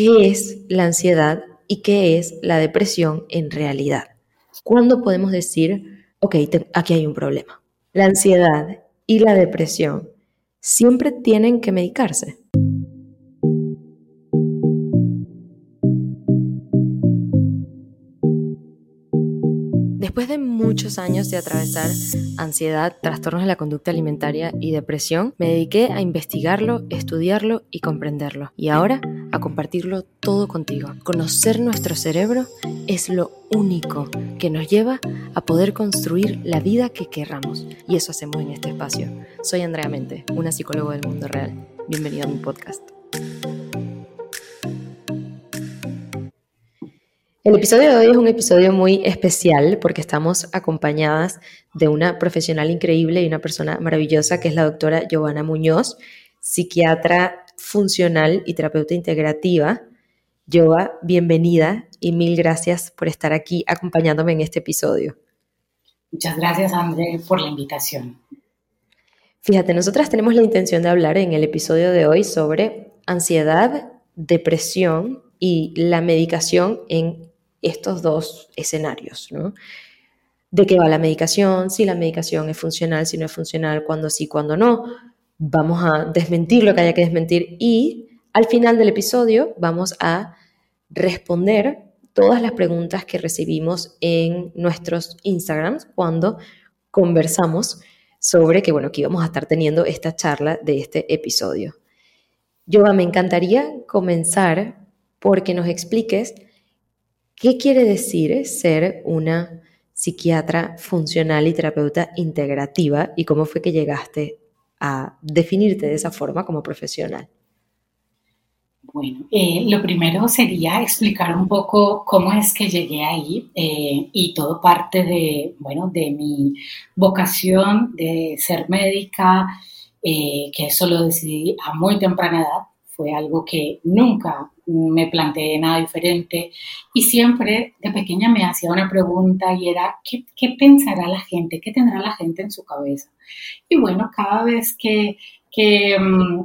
qué es la ansiedad y qué es la depresión en realidad. ¿Cuándo podemos decir, ok, aquí hay un problema? La ansiedad y la depresión siempre tienen que medicarse. Después de muchos años de atravesar ansiedad, trastornos de la conducta alimentaria y depresión, me dediqué a investigarlo, estudiarlo y comprenderlo. Y ahora a compartirlo todo contigo. Conocer nuestro cerebro es lo único que nos lleva a poder construir la vida que querramos. Y eso hacemos en este espacio. Soy Andrea Mente, una psicóloga del mundo real. Bienvenido a mi podcast. El episodio de hoy es un episodio muy especial porque estamos acompañadas de una profesional increíble y una persona maravillosa que es la doctora Giovanna Muñoz, psiquiatra funcional y terapeuta integrativa. Giova, bienvenida y mil gracias por estar aquí acompañándome en este episodio. Muchas gracias, André, por la invitación. Fíjate, nosotras tenemos la intención de hablar en el episodio de hoy sobre ansiedad, depresión y la medicación en estos dos escenarios, ¿no? ¿De qué va la medicación? Si la medicación es funcional, si no es funcional, cuándo sí, cuándo no. Vamos a desmentir lo que haya que desmentir y al final del episodio vamos a responder todas las preguntas que recibimos en nuestros Instagrams cuando conversamos sobre que, bueno, que íbamos a estar teniendo esta charla de este episodio. Yo me encantaría comenzar porque nos expliques ¿Qué quiere decir ser una psiquiatra funcional y terapeuta integrativa y cómo fue que llegaste a definirte de esa forma como profesional? Bueno, eh, lo primero sería explicar un poco cómo es que llegué ahí eh, y todo parte de, bueno, de mi vocación de ser médica, eh, que eso lo decidí a muy temprana edad, fue algo que nunca me planteé nada diferente y siempre de pequeña me hacía una pregunta y era, ¿qué, pensará la gente? ¿Qué tendrá la gente en su cabeza? Y bueno, cada vez que, que, mm,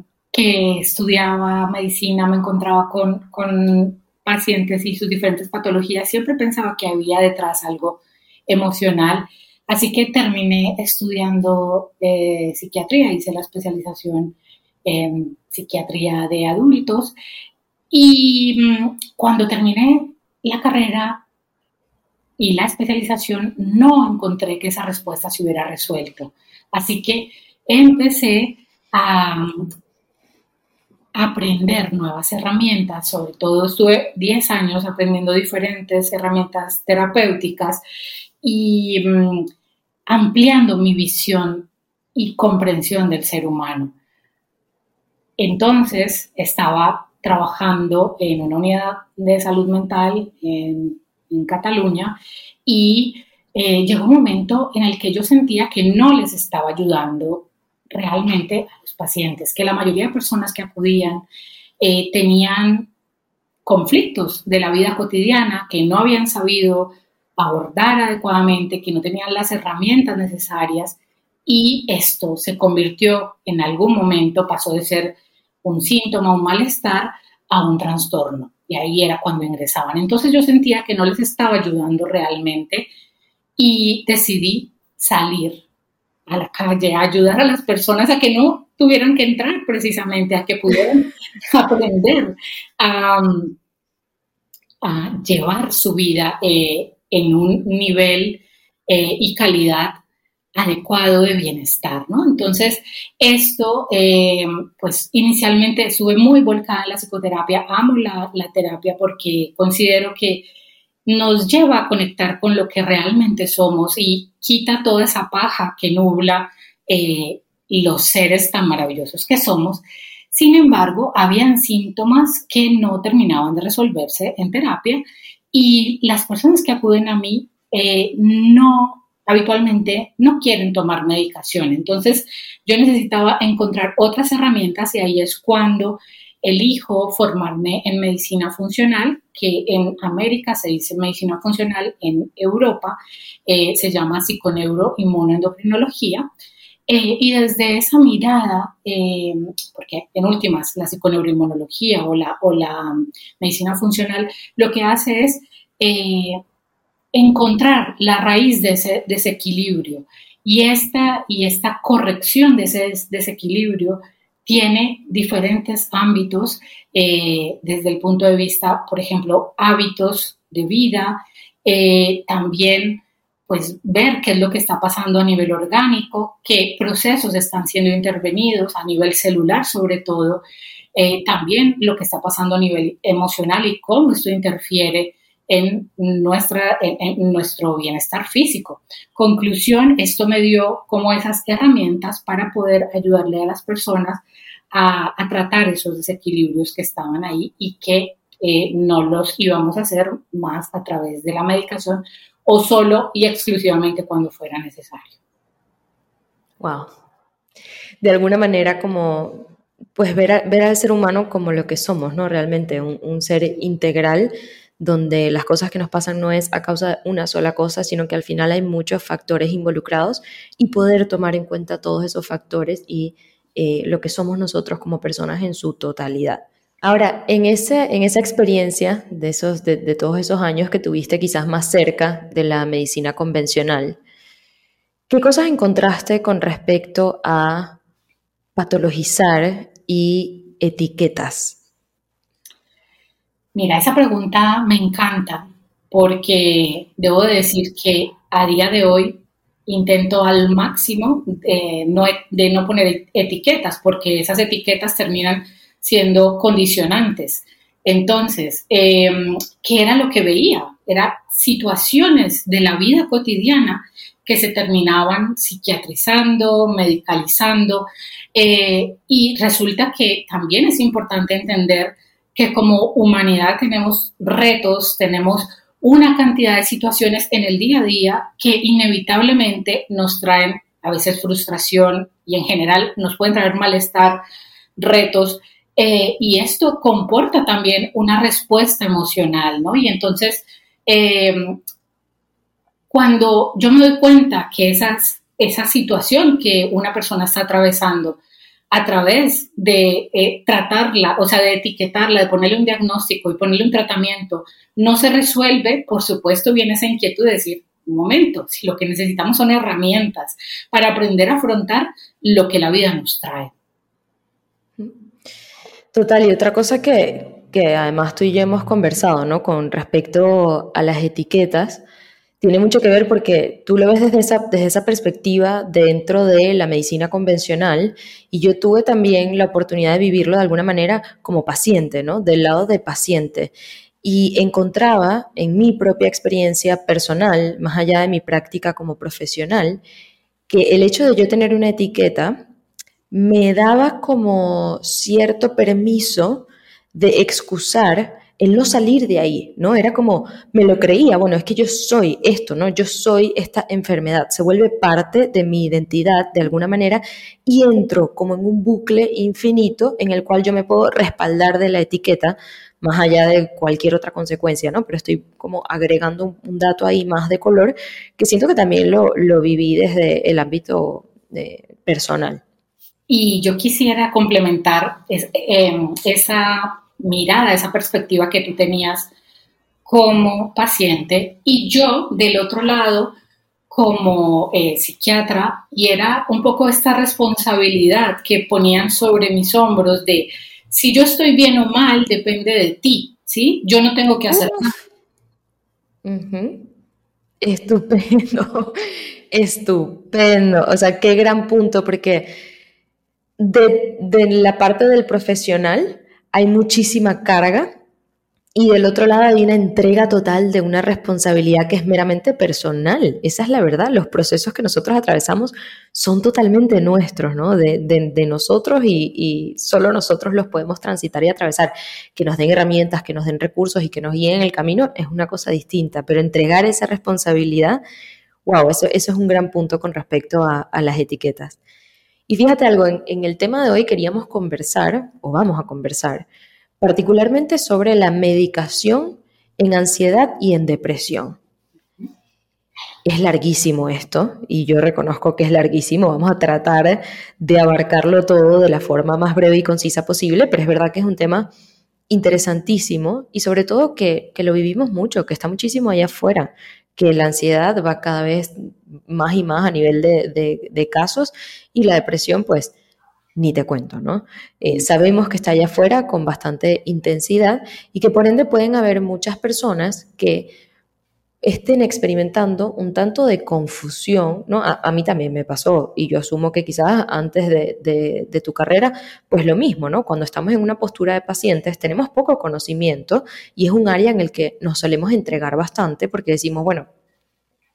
estudiaba medicina me encontraba con, con pacientes y sus diferentes patologías, siempre pensaba que había detrás algo emocional. Así que terminé estudiando eh, psiquiatría, hice la especialización en psiquiatría de adultos y mm, cuando terminé la carrera y la especialización, no encontré que esa respuesta se hubiera resuelto. Así que empecé a, aprender nuevas herramientas, sobre todo estuve 10 años aprendiendo diferentes herramientas terapéuticas y mm, ampliando mi visión y comprensión del ser humano. Entonces estaba trabajando en una unidad de salud mental en, Cataluña y eh, llegó un momento en el que yo sentía que no les estaba ayudando realmente a los pacientes, que la mayoría de personas que acudían eh, tenían conflictos de la vida cotidiana que no habían sabido abordar adecuadamente, que no tenían las herramientas necesarias y esto se convirtió en algún momento, pasó de ser un síntoma, un malestar, a un trastorno. Y ahí era cuando ingresaban. Entonces yo sentía que no les estaba ayudando realmente y decidí salir a la calle, a ayudar a las personas a que no tuvieran que entrar precisamente, a que pudieran aprender a, llevar su vida eh, en un nivel eh, y calidad adecuado de bienestar, ¿no? Entonces, esto, eh, pues inicialmente sube muy volcada en la psicoterapia, amo la, terapia porque considero que nos lleva a conectar con lo que realmente somos y quita toda esa paja que nubla eh, los seres tan maravillosos que somos. Sin embargo, habían síntomas que no terminaban de resolverse en terapia y las personas que acuden a mí eh, no habitualmente no quieren tomar medicación. Entonces, yo necesitaba encontrar otras herramientas y ahí es cuando elijo formarme en medicina funcional, que en América se dice medicina funcional, en Europa eh, se llama psiconeuroinmunoendocrinología. Eh, y desde esa mirada, eh, porque en últimas la psiconeuroinmunología o la, o la medicina funcional lo que hace es eh, encontrar la raíz de ese desequilibrio. Y esta, y esta corrección de ese desequilibrio tiene diferentes ámbitos desde el punto de vista, por ejemplo, hábitos de vida, también pues ver qué es lo que está pasando a nivel orgánico, qué procesos están siendo intervenidos a nivel celular sobre todo, eh, también lo que está pasando a nivel emocional y cómo esto interfiere en, nuestra, en, nuestro bienestar físico. Conclusión, esto me dio como esas herramientas para poder ayudarle a las personas a, tratar esos desequilibrios que estaban ahí y que eh, no los íbamos a hacer más a través de la medicación o solo y exclusivamente cuando fuera necesario. Wow. De alguna manera como pues ver, ver al ser humano como lo que somos, ¿no? Realmente un, ser integral donde las cosas que nos pasan no es a causa de una sola cosa, sino que al final hay muchos factores involucrados y poder tomar en cuenta todos esos factores y eh, lo que somos nosotros como personas en su totalidad. Ahora, en, ese, en esa experiencia de, esos, de, todos esos años que tuviste quizás más cerca de la medicina convencional, ¿qué cosas encontraste con respecto a patologizar y etiquetas? Mira, esa pregunta me encanta porque debo decir que a día de hoy intento al máximo no, de no poner etiquetas porque esas etiquetas terminan siendo condicionantes. Entonces, em, ¿qué era lo que veía? Era situaciones de la vida cotidiana que se terminaban psiquiatrizando, medicalizando, eh, y resulta que también es importante entender que como humanidad tenemos retos, tenemos una cantidad de situaciones en el día a día que inevitablemente nos traen a veces frustración y en general nos pueden traer malestar, retos eh, y esto comporta también una respuesta emocional, ¿no? Y entonces, em, cuando yo me doy cuenta que esas, esa situación que una persona está atravesando, a través de eh, tratarla, o sea, de etiquetarla, de ponerle un diagnóstico y ponerle un tratamiento, no se resuelve, por supuesto viene esa inquietud de decir, un momento, si lo que necesitamos son herramientas para aprender a afrontar lo que la vida nos trae. Total, y otra cosa que, además tú y yo hemos conversado, ¿no? Con respecto a las etiquetas, tiene mucho que ver porque tú lo ves desde esa, desde esa perspectiva dentro de la medicina convencional y yo tuve también la oportunidad de vivirlo de alguna manera como paciente, ¿no? Del lado de paciente. Y encontraba en mi propia experiencia personal, más allá de mi práctica como profesional, que el hecho de yo tener una etiqueta me daba como cierto permiso de excusar el no salir de ahí, ¿no? Era como, me lo creía, bueno, es que yo soy esto, ¿no? Yo soy esta enfermedad, se vuelve parte de mi identidad de alguna manera y entro como en un bucle infinito en el cual yo me puedo respaldar de la etiqueta más allá de cualquier otra consecuencia, ¿no? Pero estoy como agregando un, dato ahí más de color que siento que también lo, viví desde el ámbito eh, personal. Y yo quisiera complementar em, esa mirada, esa perspectiva que tú tenías como paciente y yo del otro lado como eh, psiquiatra y era un poco esta responsabilidad que ponían sobre mis hombros de si yo estoy bien o mal depende de ti, ¿sí? Yo no tengo que hacer nada. Estupendo, estupendo. O sea, qué gran punto porque de, la parte del profesional hay muchísima carga y del otro lado hay una entrega total de una responsabilidad que es meramente personal. Esa es la verdad. Los procesos que nosotros atravesamos son totalmente nuestros, ¿no? De, nosotros y, solo nosotros los podemos transitar y atravesar. Que nos den herramientas, que nos den recursos y que nos guíen el camino es una cosa distinta. Pero entregar esa responsabilidad, wow, eso es un gran punto con respecto a las etiquetas. Y fíjate algo, en, el tema de hoy queríamos conversar, o vamos a conversar, particularmente sobre la medicación en ansiedad y en depresión. Es larguísimo esto y yo reconozco que es larguísimo. Vamos a tratar de abarcarlo todo de la forma más breve y concisa posible, pero es verdad que es un tema interesantísimo y sobre todo que, lo vivimos mucho, que está muchísimo allá afuera, que la ansiedad va cada vez más y más a nivel de, casos y la depresión pues ni te cuento, ¿no? Eh, sabemos que está allá afuera con bastante intensidad y que por ende pueden haber muchas personas que estén experimentando un tanto de confusión, ¿no? A, mí también me pasó y yo asumo que quizás antes de, de, tu carrera, pues lo mismo, ¿no? Cuando estamos en una postura de pacientes tenemos poco conocimiento y es un área en el que nos solemos entregar bastante porque decimos, bueno,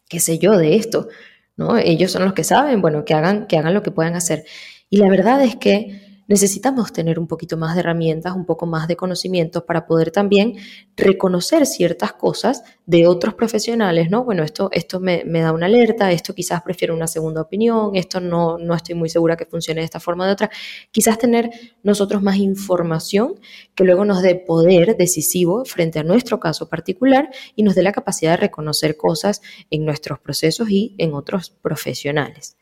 ¿qué sé yo de esto? ¿No? Ellos son los que saben, bueno, que hagan, que hagan lo que puedan hacer. Y la verdad es que necesitamos tener un poquito más de herramientas, un poco más de conocimientos para poder también reconocer ciertas cosas de otros profesionales, ¿no? Bueno, esto, esto me, da una alerta, esto quizás prefiero una segunda opinión, esto no, no estoy muy segura que funcione de esta forma o de otra. Quizás tener nosotros más información que luego nos dé poder decisivo frente a nuestro caso particular y nos dé la capacidad de reconocer cosas en nuestros procesos y en otros profesionales.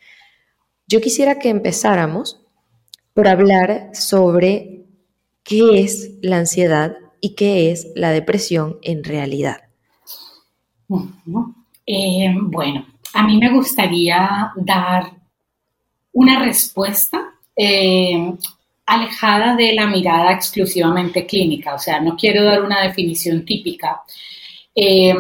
Yo quisiera que empezáramos por hablar sobre qué es la ansiedad y qué es la depresión en realidad. Eh, bueno, a mí me gustaría dar una respuesta eh, alejada de la mirada exclusivamente clínica, o sea, no quiero dar una definición típica. Eh,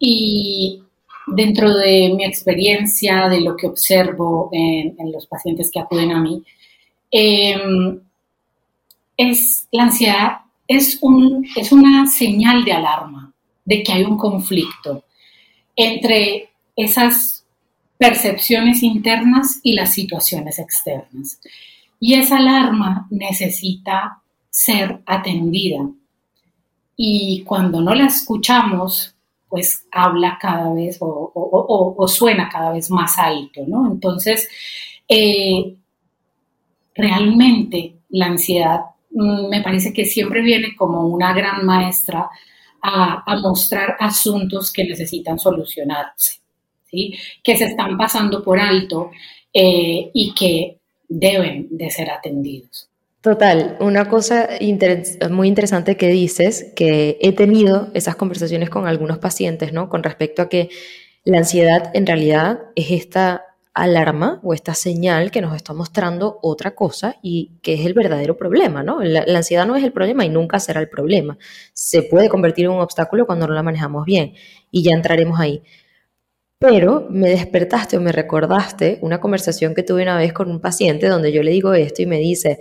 y dentro de mi experiencia, de lo que observo en los pacientes que acuden a mí, Em, es la ansiedad es, un, es una señal de alarma de que hay un conflicto entre esas percepciones internas y las situaciones externas. Y esa alarma necesita ser atendida. Y cuando no la escuchamos, pues habla cada vez o, suena cada vez más alto, ¿no? Entonces, eh, realmente la ansiedad mm, me parece que siempre viene como una gran maestra a, mostrar asuntos que necesitan solucionarse, ¿sí? que se están pasando por alto eh, y que deben de ser atendidos. Total, una cosa muy interesante que dices, que he tenido esas conversaciones con algunos pacientes, ¿no? Con respecto a que la ansiedad en realidad es esta alarma o esta señal que nos está mostrando otra cosa y que es el verdadero problema, ¿no? La, ansiedad no es el problema y nunca será el problema. Se puede convertir en un obstáculo cuando no la manejamos bien y ya entraremos ahí. Pero me despertaste o me recordaste una conversación que tuve una vez con un paciente donde yo le digo esto y me dice,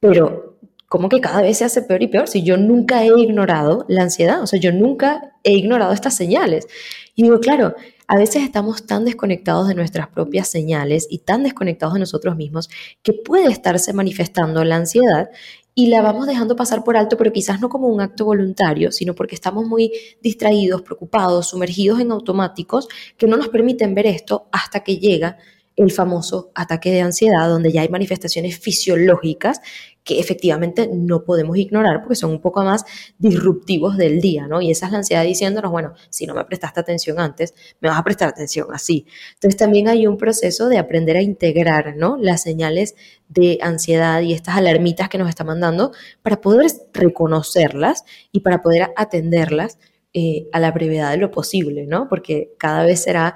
pero ¿cómo que cada vez se hace peor y peor? Si yo nunca he ignorado la ansiedad, o sea, yo nunca he ignorado estas señales. Y digo, claro, a veces estamos tan desconectados de nuestras propias señales y tan desconectados de nosotros mismos que puede estarse manifestando la ansiedad y la vamos dejando pasar por alto, pero quizás no como un acto voluntario, sino porque estamos muy distraídos, preocupados, sumergidos en automáticos que no nos permiten ver esto hasta que llega el famoso ataque de ansiedad, donde ya hay manifestaciones fisiológicas que efectivamente no podemos ignorar porque son un poco más disruptivos del día, ¿no? Y esa es la ansiedad diciéndonos, bueno, si no me prestaste atención antes, me vas a prestar atención así. Entonces también hay un proceso de aprender a integrar, ¿no? Las señales de ansiedad y estas alarmitas que nos está mandando para poder reconocerlas y para poder atenderlas eh, a la brevedad de lo posible, ¿no? Porque cada vez será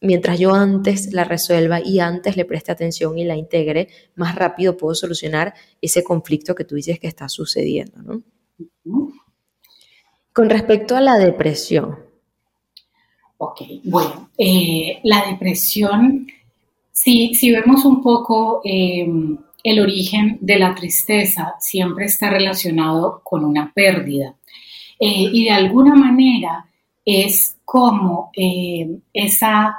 mientras yo antes la resuelva y antes le preste atención y la integre, más rápido puedo solucionar ese conflicto que tú dices que está sucediendo. ¿no? Con respecto a la depresión. Ok, bueno, eh, la depresión, si, si, vemos un poco em, el origen de la tristeza, siempre está relacionado con una pérdida. Eh, y de alguna manera es como em, esa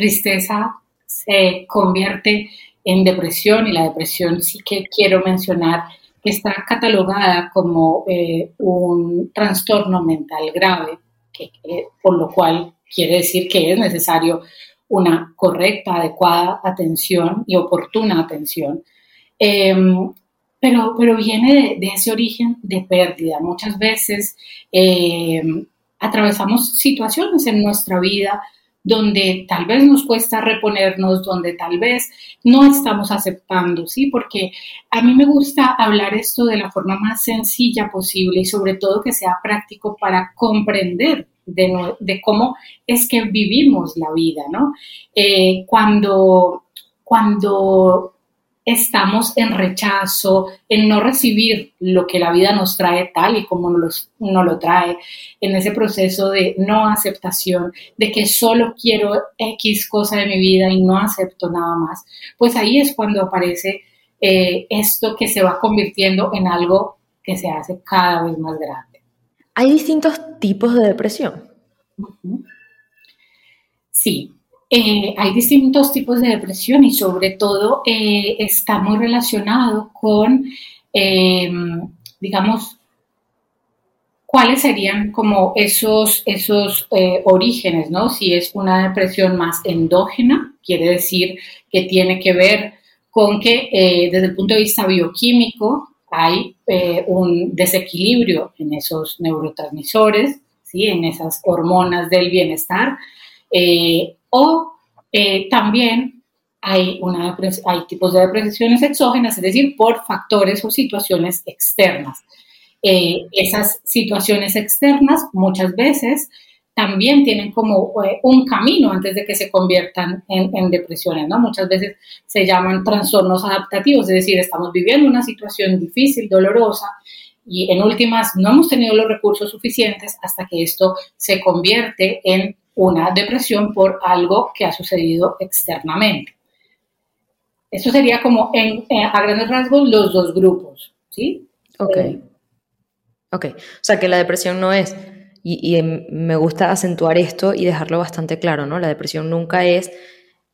tristeza se convierte en depresión y la depresión sí que quiero mencionar está catalogada como eh, un trastorno mental grave, que, por lo cual quiere decir que es necesario una correcta, adecuada atención y oportuna atención. Em, pero, pero viene de, ese origen de pérdida. Muchas veces em, atravesamos situaciones en nuestra vida donde tal vez nos cuesta reponernos, donde tal vez no estamos aceptando, ¿sí? Porque a mí me gusta hablar esto de la forma más sencilla posible y sobre todo que sea práctico para comprender de, cómo es que vivimos la vida, ¿no? Eh, cuando, cuando estamos en rechazo, en no recibir lo que la vida nos trae tal y como nos, lo trae, en ese proceso de no aceptación, de que solo quiero X cosa de mi vida y no acepto nada más, pues ahí es cuando aparece eh, esto que se va convirtiendo en algo que se hace cada vez más grande. ¿Hay distintos tipos de depresión? Sí, eh, hay distintos tipos de depresión y sobre todo eh, está muy relacionado con, em, digamos, cuáles serían como esos, esos eh, orígenes, ¿no? Si es una depresión más endógena, quiere decir que tiene que ver con que desde el punto de vista bioquímico hay un desequilibrio en esos neurotransmisores, ¿sí? en esas hormonas del bienestar. O eh, también hay, tipos de depresiones exógenas, es decir, por factores o situaciones externas. Eh, esas situaciones externas muchas veces también tienen como eh, un camino antes de que se conviertan en, en, depresiones, ¿no? Muchas veces se llaman trastornos adaptativos, es decir, estamos viviendo una situación difícil, dolorosa, y en últimas no hemos tenido los recursos suficientes hasta que esto se convierte en una depresión por algo que ha sucedido externamente. Eso sería como en, a grandes rasgos los dos grupos, ¿sí? Ok. Eh, ok. O sea que la depresión no es, y, y, me gusta acentuar esto y dejarlo bastante claro, ¿no? La depresión nunca es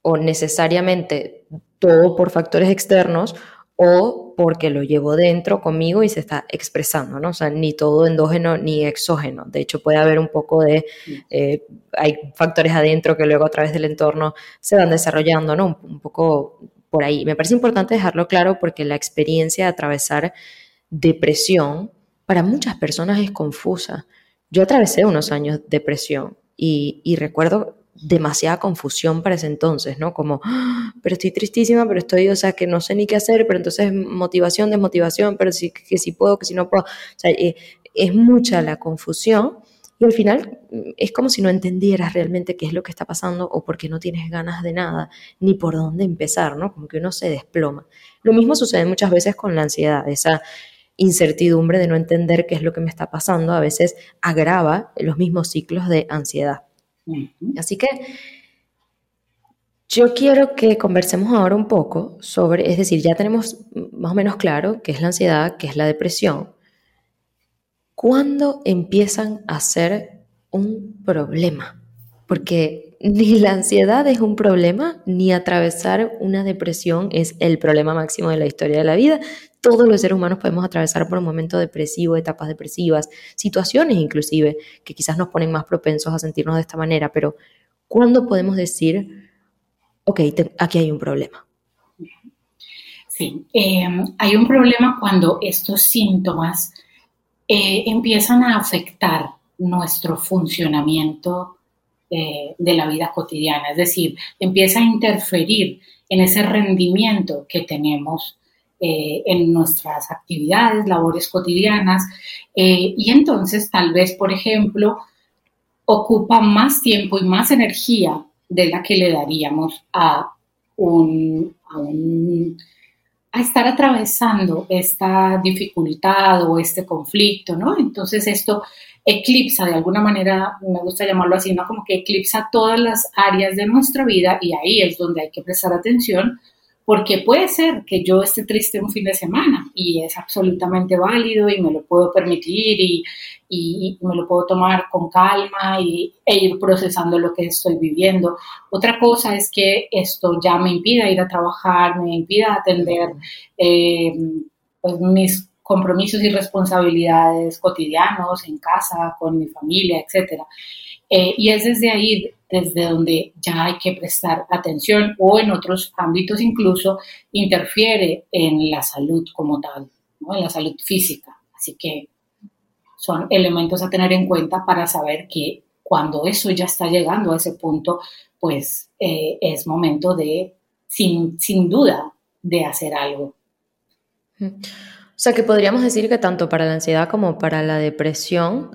o necesariamente todo por factores externos o porque lo llevo dentro conmigo y se está expresando, ¿no? O sea, ni todo endógeno ni exógeno. De hecho, puede haber un poco de, eh, hay factores adentro que luego a través del entorno se van desarrollando, ¿no? Un, poco por ahí. Me parece importante dejarlo claro porque la experiencia de atravesar depresión para muchas personas es confusa. Yo atravesé unos años de depresión y, y recuerdo demasiada confusión para ese entonces, ¿no? Como, ¡Ah! pero estoy tristísima, pero estoy, o sea, que no sé ni qué hacer, pero entonces motivación, desmotivación, pero sí, que si puedo, que si no puedo. O sea, eh, es mucha la confusión y al final mm, es como si no entendieras realmente qué es lo que está pasando o porque no tienes ganas de nada, ni por dónde empezar, ¿no? Como que uno se desploma. Lo mismo sucede muchas veces con la ansiedad, esa incertidumbre de no entender qué es lo que me está pasando, a veces agrava los mismos ciclos de ansiedad. Así que yo quiero que conversemos ahora un poco sobre, es decir, ya tenemos más o menos claro qué es la ansiedad, qué es la depresión. ¿Cuándo empiezan a ser un problema? Porque ni la ansiedad es un problema, ni atravesar una depresión es el problema máximo de la historia de la vida. Todos los seres humanos podemos atravesar por un momento depresivo, etapas depresivas, situaciones inclusive que quizás nos ponen más propensos a sentirnos de esta manera, pero ¿cuándo podemos decir, ok, aquí hay un problema? Sí, em, hay un problema cuando estos síntomas eh, empiezan a afectar nuestro funcionamiento eh, de la vida cotidiana, es decir, empieza a interferir en ese rendimiento que tenemos eh, en nuestras actividades, labores cotidianas, eh, y entonces tal vez, por ejemplo, ocupa más tiempo y más energía de la que le daríamos a un, a un a estar atravesando esta dificultad o este conflicto, ¿no? Entonces esto eclipsa de alguna manera, me gusta llamarlo así, ¿no? Como que eclipsa todas las áreas de nuestra vida y ahí es donde hay que prestar atención porque puede ser que yo esté triste un fin de semana y es absolutamente válido y me lo puedo permitir y, me lo puedo tomar con calma y, e ir procesando lo que estoy viviendo. Otra cosa es que esto ya me impida ir a trabajar, me impida atender eh, pues, mis compromisos y responsabilidades cotidianos en casa, con mi familia, etc. Eh, y es desde ahí desde donde ya hay que prestar atención o en otros ámbitos incluso interfiere en la salud como tal, en la salud física. Así que son elementos a tener en cuenta para saber que cuando eso ya está llegando a ese punto, pues eh, es momento de, sin, sin duda, de hacer algo. O sea que podríamos decir que tanto para la ansiedad como para la depresión,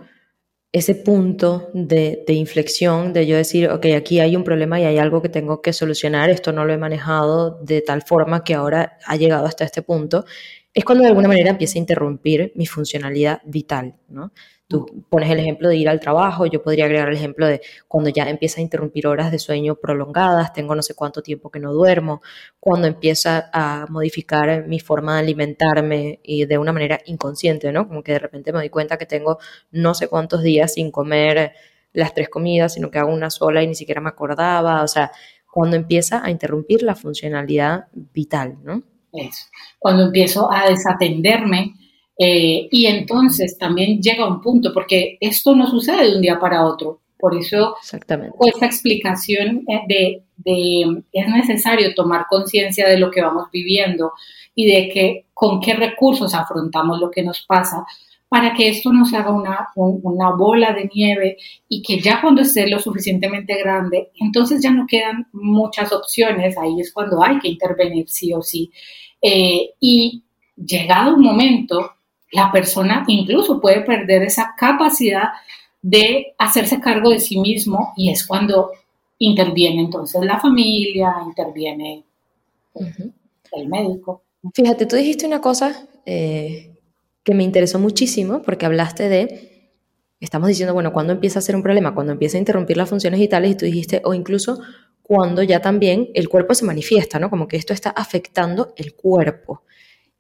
ese punto de, inflexión, de yo decir, ok, aquí hay un problema y hay algo que tengo que solucionar, esto no lo he manejado de tal forma que ahora ha llegado hasta este punto, es cuando de alguna manera empieza a interrumpir mi funcionalidad vital, ¿no? Tú pones el ejemplo de ir al trabajo, yo podría agregar el ejemplo de cuando ya empieza a interrumpir horas de sueño prolongadas, tengo no sé cuánto tiempo que no duermo, cuando empieza a modificar mi forma de alimentarme y de una manera inconsciente, ¿no? Como que de repente me doy cuenta que tengo no sé cuántos días sin comer las tres comidas, sino que hago una sola y ni siquiera me acordaba, o sea, cuando empieza a interrumpir la funcionalidad vital, ¿no? Eso. Cuando empiezo a desatenderme eh, y entonces también llega un punto, porque esto no sucede de un día para otro. Por eso, Exactamente. esta explicación eh, de, de es necesario tomar conciencia de lo que vamos viviendo y de que con qué recursos afrontamos lo que nos pasa para que esto no se haga una, una bola de nieve y que ya cuando esté lo suficientemente grande, entonces ya no quedan muchas opciones, ahí es cuando hay que intervenir sí o sí. Eh, y llegado un momento, la persona incluso puede perder esa capacidad de hacerse cargo de sí mismo y es cuando interviene entonces la familia, interviene el médico. Fíjate, tú dijiste una cosa eh, que me interesó muchísimo porque hablaste de, estamos diciendo, bueno, cuando empieza a ser un problema, cuando empieza a interrumpir las funciones vitales y tú dijiste, o incluso cuando ya también el cuerpo se manifiesta, ¿no? Como que esto está afectando el cuerpo.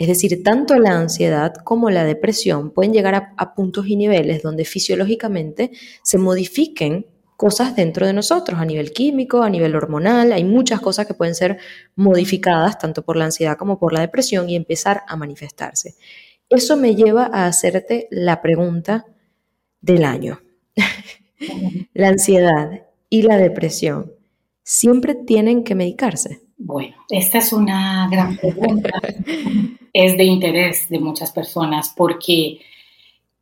Es decir, tanto la ansiedad como la depresión pueden llegar a, puntos y niveles donde fisiológicamente se modifiquen cosas dentro de nosotros, a nivel químico, a nivel hormonal. Hay muchas cosas que pueden ser modificadas tanto por la ansiedad como por la depresión y empezar a manifestarse. Eso me lleva a hacerte la pregunta del año. la ansiedad y la depresión siempre tienen que medicarse. Bueno, esta es una gran pregunta. es de interés de muchas personas porque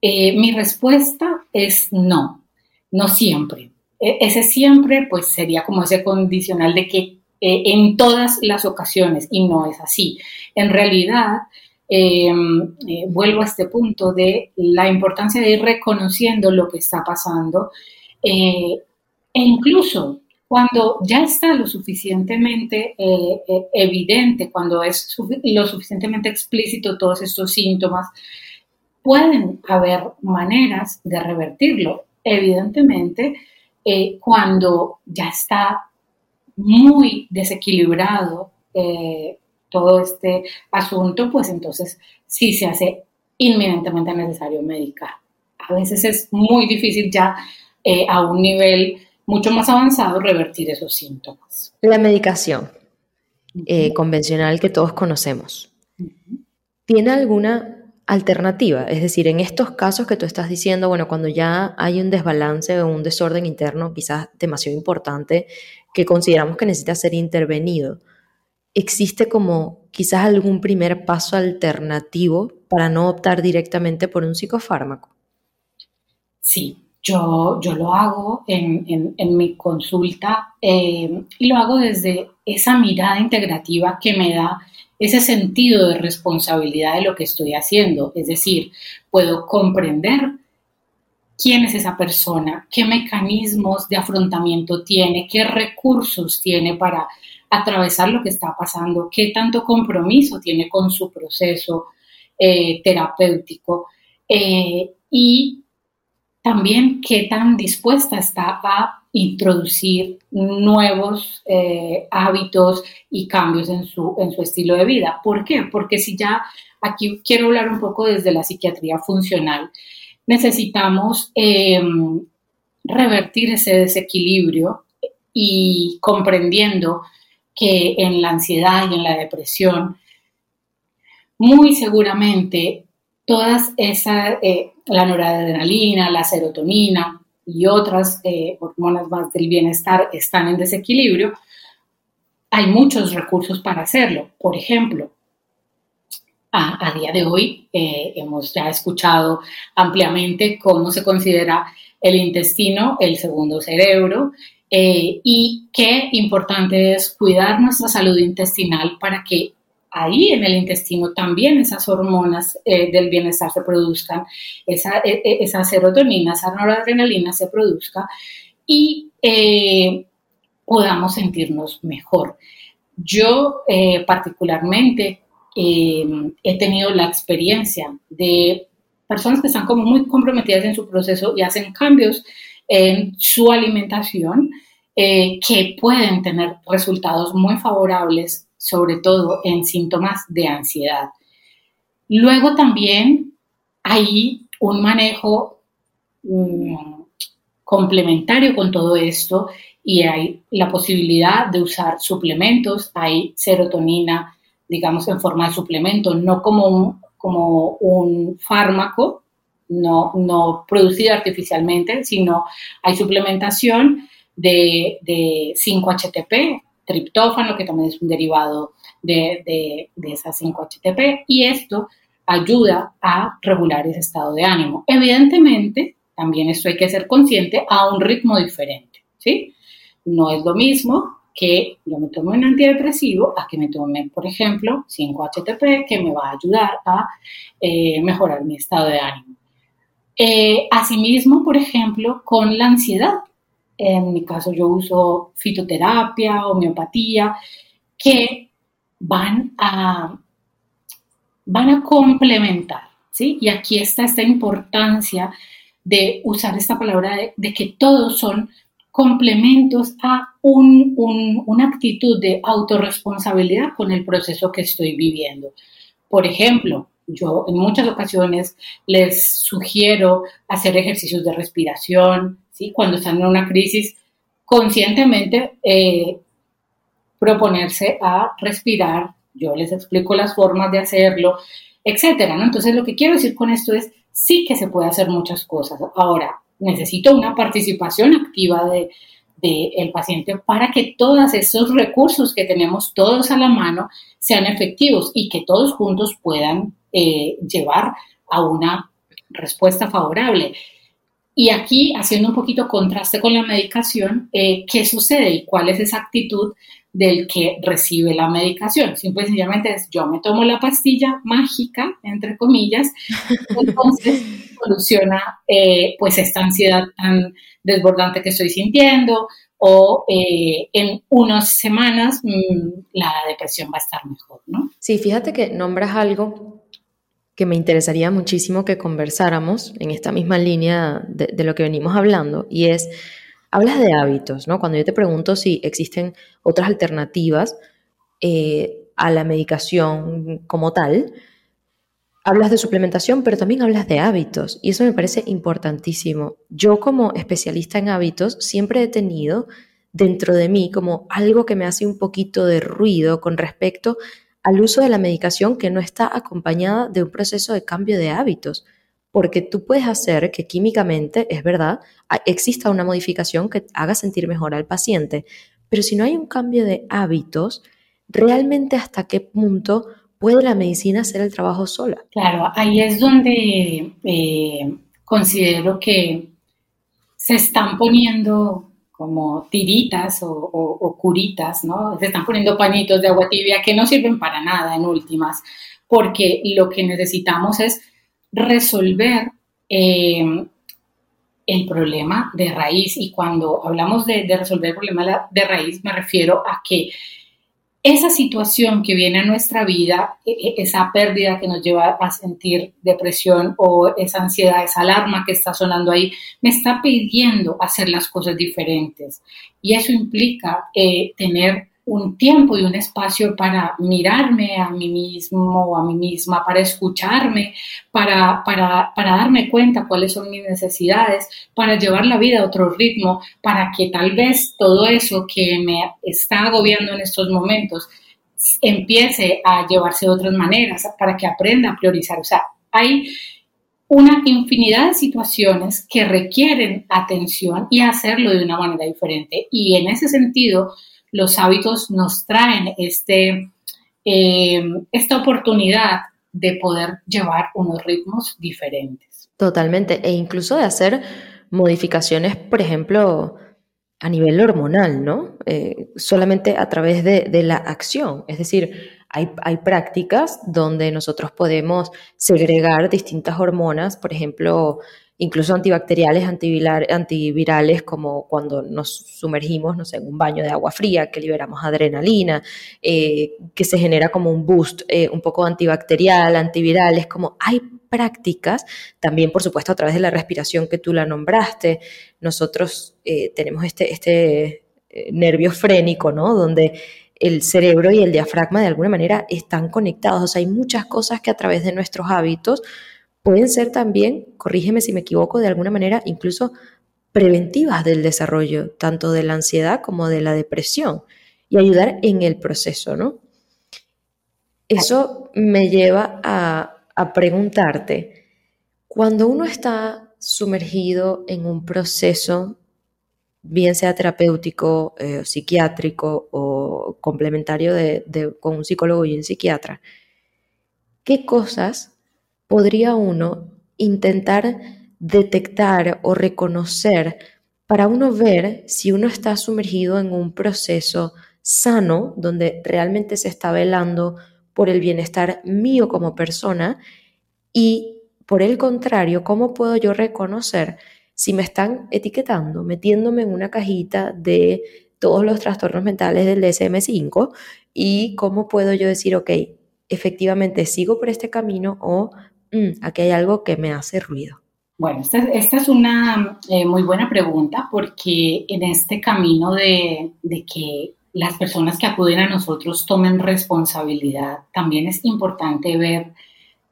eh, mi respuesta es no, no siempre. E, ese siempre pues sería como ese condicional de que eh, en todas las ocasiones y no es así. En realidad, em, eh, vuelvo a este punto de la importancia de ir reconociendo lo que está pasando e incluso cuando ya está lo suficientemente eh, eh, evidente, cuando es lo suficientemente explícito todos estos síntomas, pueden haber maneras de revertirlo. Evidentemente, eh, cuando ya está muy desequilibrado todo este asunto, pues entonces sí se hace inminentemente necesario medicar. A veces es muy difícil ya a un nivel mucho más avanzado revertir esos síntomas. La medicación eh, convencional que todos conocemos, ¿tiene alguna alternativa? Es decir, en estos casos que tú estás diciendo, bueno, cuando ya hay un desbalance o un desorden interno quizás demasiado importante que consideramos que necesita ser intervenido, ¿existe como quizás algún primer paso alternativo para no optar directamente por un psicofármaco? Sí, yo, yo lo hago en, en, mi consulta eh, y lo hago desde esa mirada integrativa que me da ese sentido de responsabilidad de lo que estoy haciendo. Es decir, puedo comprender quién es esa persona, qué mecanismos de afrontamiento tiene, qué recursos tiene para atravesar lo que está pasando, qué tanto compromiso tiene con su proceso eh, terapéutico. Eh, y también qué tan dispuesta está a introducir nuevos eh, hábitos y cambios en su, en su estilo de vida. ¿Por qué? Porque si ya aquí quiero hablar un poco desde la psiquiatría funcional, necesitamos em, revertir ese desequilibrio y comprendiendo que en la ansiedad y en la depresión, muy seguramente todas esas, eh, la noradrenalina, la serotonina y otras eh, hormonas más del bienestar están en desequilibrio, hay muchos recursos para hacerlo. Por ejemplo, a, día de hoy eh, hemos ya escuchado ampliamente cómo se considera el intestino el segundo cerebro eh, y qué importante es cuidar nuestra salud intestinal para que ahí en el intestino también esas hormonas eh, del bienestar se produzcan, esa, e, e, esa, serotonina, esa noradrenalina se produzca y podamos sentirnos mejor. Yo particularmente Em, he tenido la experiencia de personas que están como muy comprometidas en su proceso y hacen cambios en su alimentación eh, que pueden tener resultados muy favorables, sobre todo en síntomas de ansiedad. Luego también hay un manejo mm, complementario con todo esto y hay la posibilidad de usar suplementos, hay serotonina, digamos, en forma de suplemento, no como un, como un fármaco, no, no producido artificialmente, sino hay suplementación de, de 5-HTP, triptófano, que también es un derivado de, de, de esas 5-HTP, y esto ayuda a regular ese estado de ánimo. Evidentemente, también esto hay que ser consciente a un ritmo diferente, ¿sí? No es lo mismo que yo me tome un antidepresivo a que me tome, por ejemplo, 5-HTP, que me va a ayudar a eh, mejorar mi estado de ánimo. Eh, asimismo, por ejemplo, con la ansiedad. En mi caso yo uso fitoterapia, homeopatía, que van a, van a complementar, ¿sí? Y aquí está esta importancia de usar esta palabra de, de que todos son complementos a una actitud de autorresponsabilidad con el proceso que estoy viviendo. Por ejemplo, yo en muchas ocasiones les sugiero hacer ejercicios de respiración, cuando están en una crisis, conscientemente eh, proponerse a respirar. Yo les explico las formas de hacerlo, etcétera. Entonces, lo que quiero decir con esto es sí que se puede hacer muchas cosas. Ahora, necesito una participación activa de, el paciente para que todos esos recursos que tenemos todos a la mano sean efectivos y que todos juntos puedan eh, llevar a una respuesta favorable. Y aquí, haciendo un poquito contraste con la medicación, eh, ¿qué sucede y cuál es esa actitud del que recibe la medicación? Simple y sencillamente es, yo me tomo la pastilla mágica, entre comillas, entonces soluciona eh, pues esta ansiedad tan desbordante que estoy sintiendo o eh, en unas semanas mm, la depresión va a estar mejor, ¿no? Sí, fíjate que nombras algo que me interesaría muchísimo que conversáramos en esta misma línea de, lo que venimos hablando y es, hablas de hábitos, ¿no? Cuando yo te pregunto si existen otras alternativas eh, a la medicación como tal, hablas de suplementación, pero también hablas de hábitos y eso me parece importantísimo. Yo como especialista en hábitos siempre he tenido dentro de mí como algo que me hace un poquito de ruido con respecto al uso de la medicación que no está acompañada de un proceso de cambio de hábitos, porque tú puedes hacer que químicamente, es verdad, exista una modificación que haga sentir mejor al paciente, pero si no hay un cambio de hábitos, realmente hasta qué punto ¿Puede la medicina hacer el trabajo sola? Claro, ahí es donde eh, considero que se están poniendo como tiritas o, curitas, ¿no? Se están poniendo pañitos de agua tibia que no sirven para nada en últimas, porque lo que necesitamos es resolver eh, el problema de raíz. Y cuando hablamos de, de resolver el problema de raíz, me refiero a que esa situación que viene a nuestra vida, e, e, esa pérdida que nos lleva a sentir depresión o esa ansiedad, esa alarma que está sonando ahí, me está pidiendo hacer las cosas diferentes. Y eso implica eh, tener un tiempo y un espacio para mirarme a mí mismo o a mí misma, para escucharme, para, para, para, darme cuenta cuáles son mis necesidades, para llevar la vida a otro ritmo, para que tal vez todo eso que me está agobiando en estos momentos empiece a llevarse de otras maneras, para que aprenda a priorizar. O sea, hay una infinidad de situaciones que requieren atención y hacerlo de una manera diferente. Y en ese sentido, los hábitos nos traen este, eh, esta oportunidad de poder llevar unos ritmos diferentes. Totalmente, e incluso de hacer modificaciones, por ejemplo, a nivel hormonal, ¿no? Eh, solamente a través de, la acción. Es decir, hay, hay, prácticas donde nosotros podemos segregar distintas hormonas, por ejemplo, incluso antibacteriales, antivirales, como cuando nos sumergimos, no sé, en un baño de agua fría, que liberamos adrenalina, eh, que se genera como un boost eh, un poco antibacterial, antivirales, como hay prácticas, también por supuesto a través de la respiración que tú la nombraste, nosotros eh, tenemos este, este nervio frénico, ¿no? Donde el cerebro y el diafragma de alguna manera están conectados, o sea, hay muchas cosas que a través de nuestros hábitos pueden ser también, corrígeme si me equivoco, de alguna manera incluso preventivas del desarrollo, tanto de la ansiedad como de la depresión, y ayudar en el proceso, ¿no? Eso me lleva a, preguntarte, cuando uno está sumergido en un proceso, bien sea terapéutico, eh, psiquiátrico o complementario con un psicólogo y un psiquiatra, ¿qué cosas podría uno intentar detectar o reconocer para uno ver si uno está sumergido en un proceso sano, donde realmente se está velando por el bienestar mío como persona y por el contrario, ¿cómo puedo yo reconocer si me están etiquetando, metiéndome en una cajita de todos los trastornos mentales del DSM5 y cómo puedo yo decir, ok, efectivamente sigo por este camino o Mm, aquí hay algo que me hace ruido? Bueno, esta, es una eh, muy buena pregunta porque en este camino de, que las personas que acuden a nosotros tomen responsabilidad, también es importante ver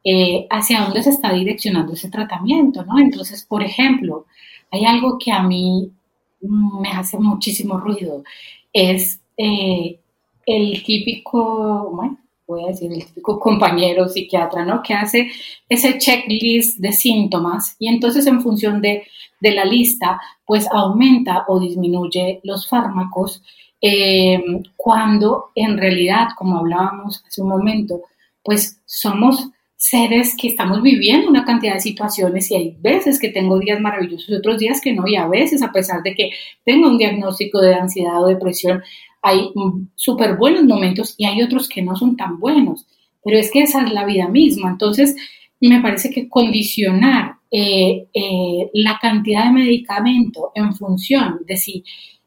eh, hacia dónde se está direccionando ese tratamiento, ¿no? Entonces, por ejemplo, hay algo que a mí me hace muchísimo ruido, es eh, el típico, bueno, voy a decir, el típico compañero psiquiatra, ¿no? Que hace ese checklist de síntomas y entonces en función de, la lista, pues aumenta o disminuye los fármacos, eh, cuando en realidad, como hablábamos hace un momento, pues somos seres que estamos viviendo una cantidad de situaciones y hay veces que tengo días maravillosos otros días que no, y a veces a pesar de que tengo un diagnóstico de ansiedad o depresión, hay súper buenos momentos y hay otros que no son tan buenos, pero es que esa es la vida misma. Entonces, me parece que condicionar eh, eh, la cantidad de medicamento en función de si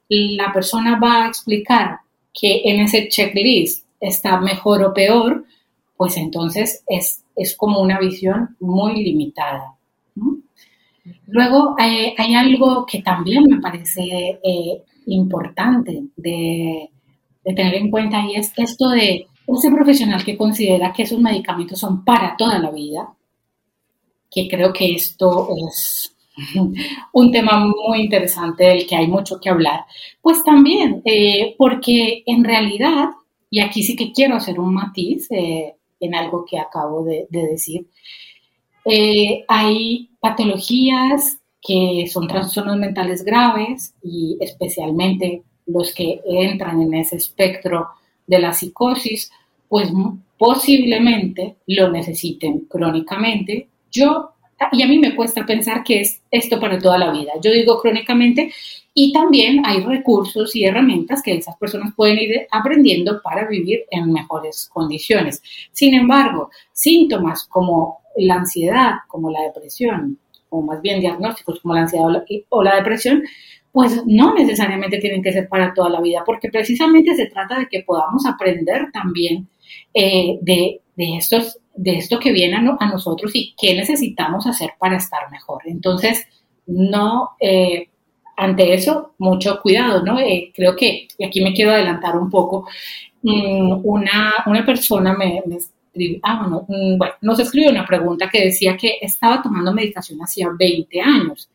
la persona va a explicar que en ese checklist está mejor o peor, pues entonces es, es como una visión muy limitada. Luego eh, hay algo que también me parece importante de, tener en cuenta y es esto de ese profesional que considera que esos medicamentos son para toda la vida, que creo que esto es un tema muy interesante del que hay mucho que hablar, pues también, eh, porque en realidad, y aquí sí que quiero hacer un matiz eh, en algo que acabo de, decir, eh, hay patologías que son trastornos mentales graves y especialmente los que entran en ese espectro de la psicosis, pues posiblemente lo necesiten crónicamente. Yo, y a mí me cuesta pensar que es esto para toda la vida. Yo digo crónicamente y también hay recursos y herramientas que esas personas pueden ir aprendiendo para vivir en mejores condiciones. Sin embargo, síntomas como la ansiedad, como la depresión, o más bien diagnósticos como la ansiedad o la, depresión, pues no necesariamente tienen que ser para toda la vida, porque precisamente se trata de que podamos aprender también eh, de, estos, de esto que viene a, nosotros y qué necesitamos hacer para estar mejor. Entonces, no, eh, ante eso, mucho cuidado, ¿no? Eh, creo que, y aquí me quiero adelantar un poco, mm, una, una persona me, me ah, mm, bueno, nos escribió una pregunta que decía que estaba tomando medicación hacía 20 años.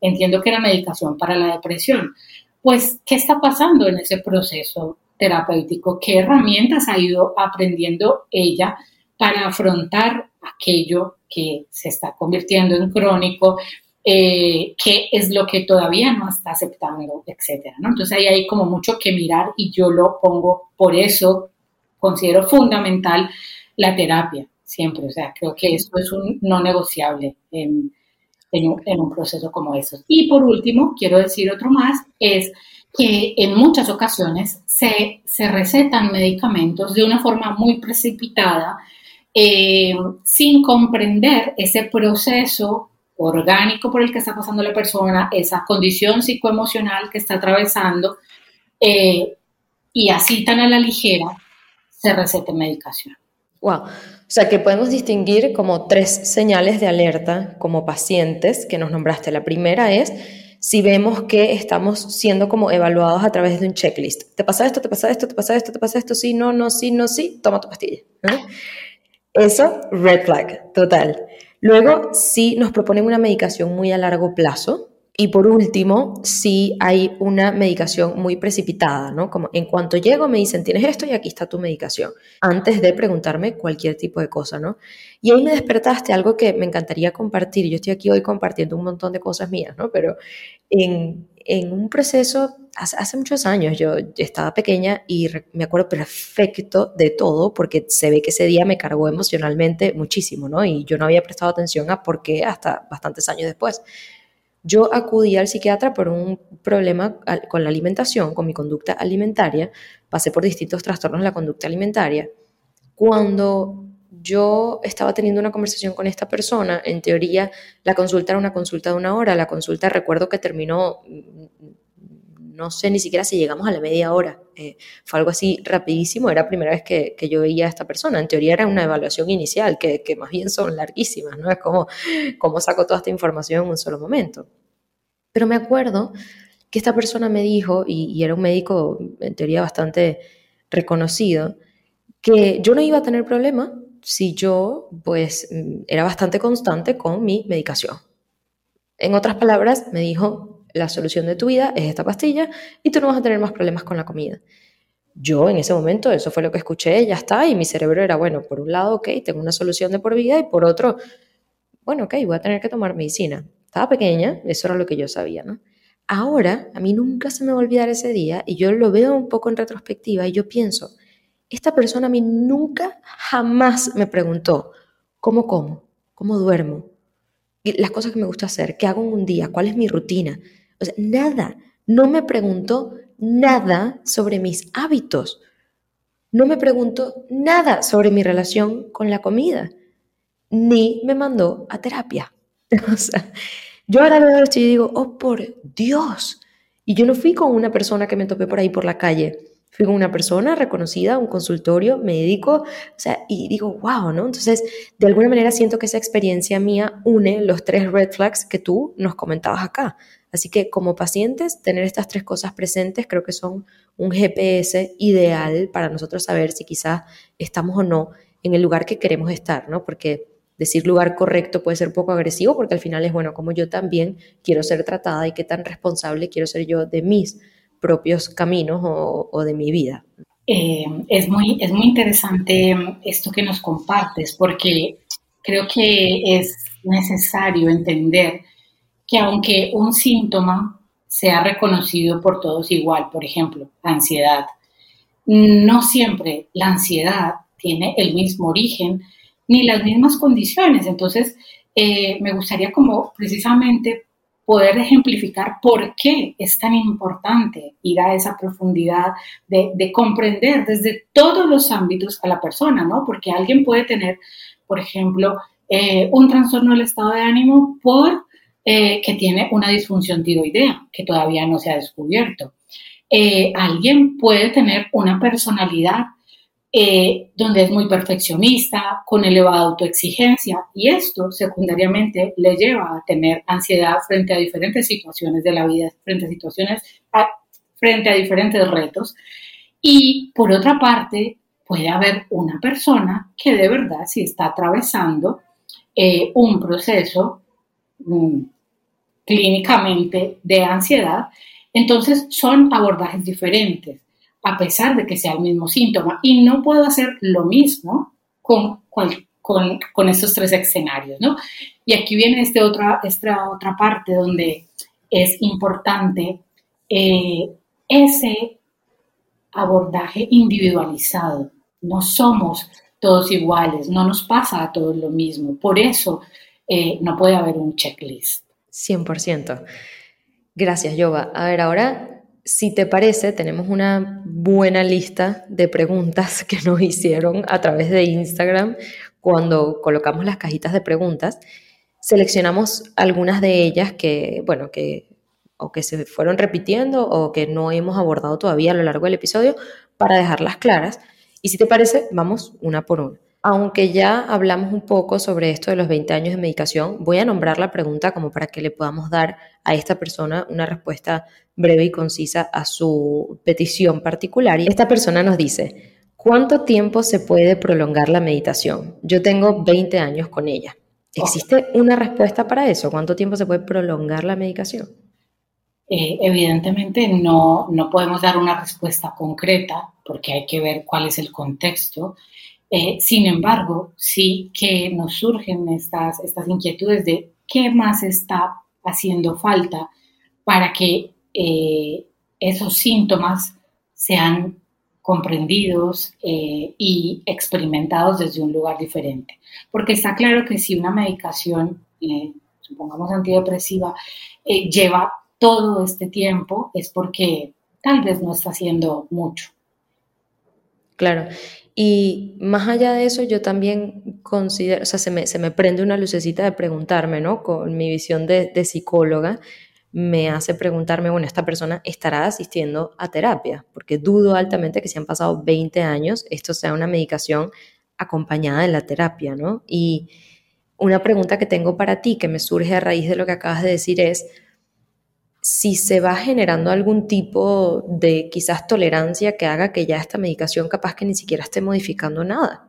Entiendo que era medicación para la depresión. Pues, ¿qué está pasando en ese proceso terapéutico? ¿Qué herramientas ha ido aprendiendo ella para afrontar aquello que se está convirtiendo en crónico? Eh, qué es lo que todavía no está aceptando, etcétera. Entonces ahí hay como mucho que mirar y yo lo pongo por eso, considero fundamental la terapia. siempre. O sea, creo que eso es un no negociable en, en, un, proceso como eso. Y por último, quiero decir otro más, es que en muchas ocasiones se, se recetan medicamentos de una forma muy precipitada, eh, sin comprender ese proceso orgánico por el que está pasando la persona, esa condición psicoemocional que está atravesando, eh, y así tan a la ligera se receta medicación. Wow. O sea que podemos distinguir como tres señales de alerta como pacientes que nos nombraste. La primera es si vemos que estamos siendo como evaluados a través de un checklist. ¿Te pasa esto? ¿Te pasa esto? ¿Te pasa esto? ¿Te pasa esto? Sí, no, no, sí, no, sí. Toma tu pastilla. Eso, red flag, total. Luego, si nos proponen una medicación muy a largo plazo, y por último, si hay una medicación muy precipitada, ¿no? Como en cuanto llego me dicen, tienes esto y aquí está tu medicación, antes de preguntarme cualquier tipo de cosa, ¿no? Y ahí me despertaste algo que me encantaría compartir. Yo estoy aquí hoy compartiendo un montón de cosas mías, ¿no? Pero en, en un proceso, hace, hace, muchos años, yo estaba pequeña y me acuerdo perfecto de todo, porque se ve que ese día me cargó emocionalmente muchísimo, ¿no? Y yo no había prestado atención a por qué hasta bastantes años después. Yo acudí al psiquiatra por un problema con la alimentación, con mi conducta alimentaria. Pasé por distintos trastornos de la conducta alimentaria. Cuando yo estaba teniendo una conversación con esta persona, en teoría la consulta era una consulta de una hora. La consulta recuerdo que terminó no sé ni siquiera si llegamos a la media hora. Eh, fue algo así rapidísimo, era la primera vez que, yo veía a esta persona. En teoría era una evaluación inicial, que, más bien son larguísimas, ¿no? Es como cómo saco toda esta información en un solo momento. Pero me acuerdo que esta persona me dijo, y, era un médico en teoría bastante reconocido, que yo no iba a tener problema si yo, pues, era bastante constante con mi medicación. En otras palabras, me dijo, la solución de tu vida es esta pastilla y tú no vas a tener más problemas con la comida. Yo en ese momento, eso fue lo que escuché, ya está, y mi cerebro era, bueno, por un lado, ok, tengo una solución de por vida, y por otro, bueno, ok, voy a tener que tomar medicina. Estaba pequeña, eso era lo que yo sabía, ¿no? Ahora, a mí nunca se me va a olvidar ese día, y yo lo veo un poco en retrospectiva, y yo pienso, esta persona a mí nunca, jamás me preguntó, ¿cómo como? ¿Cómo duermo? Las cosas que me gusta hacer, ¿qué hago en un día? ¿Cuál es mi rutina? O sea, nada. No me preguntó nada sobre mis hábitos. No me preguntó nada sobre mi relación con la comida. Ni me mandó a terapia. o sea, yo ahora veo esto y digo, oh, por Dios. Y yo no fui con una persona que me topé por ahí por la calle. Fui con una persona reconocida, un consultorio médico, o sea, y digo, wow, ¿no? Entonces, de alguna manera siento que esa experiencia mía une los tres red flags que tú nos comentabas acá. Así que como pacientes, tener estas tres cosas presentes creo que son un GPS ideal para nosotros saber si quizás estamos o no en el lugar que queremos estar, ¿no? Porque decir lugar correcto puede ser poco agresivo porque al final es, bueno, como yo también quiero ser tratada y qué tan responsable quiero ser yo de mis propios caminos o, de mi vida. Eh, es, muy, es muy interesante esto que nos compartes porque creo que es necesario entender que aunque un síntoma sea reconocido por todos igual, por ejemplo, ansiedad, no siempre la ansiedad tiene el mismo origen ni las mismas condiciones. Entonces, eh, me gustaría como precisamente poder ejemplificar por qué es tan importante ir a esa profundidad de, comprender desde todos los ámbitos a la persona, ¿no? Porque alguien puede tener, por ejemplo, eh, un trastorno del estado de ánimo por eh, que tiene una disfunción tiroidea, que todavía no se ha descubierto. Eh, alguien puede tener una personalidad eh, donde es muy perfeccionista, con elevada autoexigencia, y esto secundariamente le lleva a tener ansiedad frente a diferentes situaciones de la vida, frente a situaciones, frente a diferentes retos. Y por otra parte, puede haber una persona que de verdad sí está atravesando un proceso clínicamente de ansiedad, entonces son abordajes diferentes, a pesar de que sea el mismo síntoma. Y no puedo hacer lo mismo con, con, estos tres escenarios, ¿no? Y aquí viene este esta otra parte donde es importante eh, ese abordaje individualizado. No somos todos iguales, no nos pasa a todos lo mismo. Por eso eh, no puede haber un checklist. 100%. Gracias, Yoba. A ver, ahora, si te parece, tenemos una buena lista de preguntas que nos hicieron a través de Instagram cuando colocamos las cajitas de preguntas. Seleccionamos algunas de ellas que, bueno, que o que se fueron repitiendo o que no hemos abordado todavía a lo largo del episodio para dejarlas claras. Y si te parece, vamos una por una. Aunque ya hablamos un poco sobre esto de los 20 años de medicación, voy a nombrar la pregunta como para que le podamos dar a esta persona una respuesta breve y concisa a su petición particular. Y esta persona nos dice, ¿cuánto tiempo se puede prolongar la meditación? Yo tengo 20 años con ella. ¿Existe una respuesta para eso? ¿Cuánto tiempo se puede prolongar la medicación? Eh, evidentemente no, no podemos dar una respuesta concreta porque hay que ver cuál es el contexto. Eh, sin embargo, sí que nos surgen estas, estas inquietudes de qué más está haciendo falta para que eh, esos síntomas sean comprendidos y experimentados desde un lugar diferente. Porque está claro que si una medicación, supongamos antidepresiva, lleva todo este tiempo es porque tal vez no está haciendo mucho. Claro. Y más allá de eso, yo también considero, o sea, se me, se me prende una lucecita de preguntarme, ¿no? Con mi visión de, de psicóloga, me hace preguntarme, bueno, esta persona estará asistiendo a terapia, porque dudo altamente que si han pasado 20 años, esto sea una medicación acompañada de la terapia, ¿no? Y una pregunta que tengo para ti, que me surge a raíz de lo que acabas de decir, es, si se va generando algún tipo de quizás tolerancia que haga que ya esta medicación capaz que ni siquiera esté modificando nada.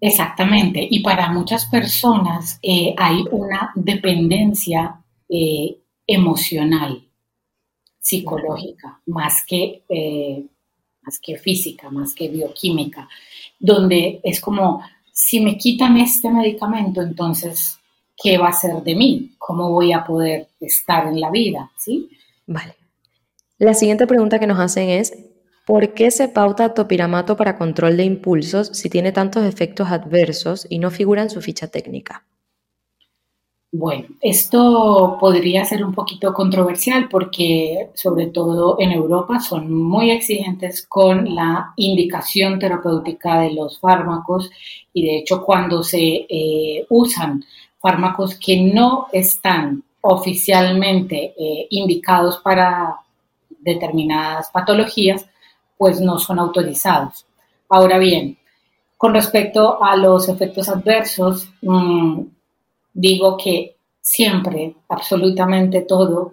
Exactamente, y para muchas personas eh, hay una dependencia eh, emocional, psicológica, más que, eh, más que física, más que bioquímica, donde es como, si me quitan este medicamento, entonces ¿qué va a ser de mí? ¿Cómo voy a poder estar en la vida? ¿Sí? Vale. La siguiente pregunta que nos hacen es, ¿por qué se pauta topiramato para control de impulsos si tiene tantos efectos adversos y no figura en su ficha técnica? Bueno, esto podría ser un poquito controversial porque sobre todo en Europa son muy exigentes con la indicación terapéutica de los fármacos y de hecho cuando se eh, usan fármacos que no están oficialmente eh, indicados para determinadas patologías, pues no son autorizados. Ahora bien, con respecto a los efectos adversos, mm, digo que siempre, absolutamente todo,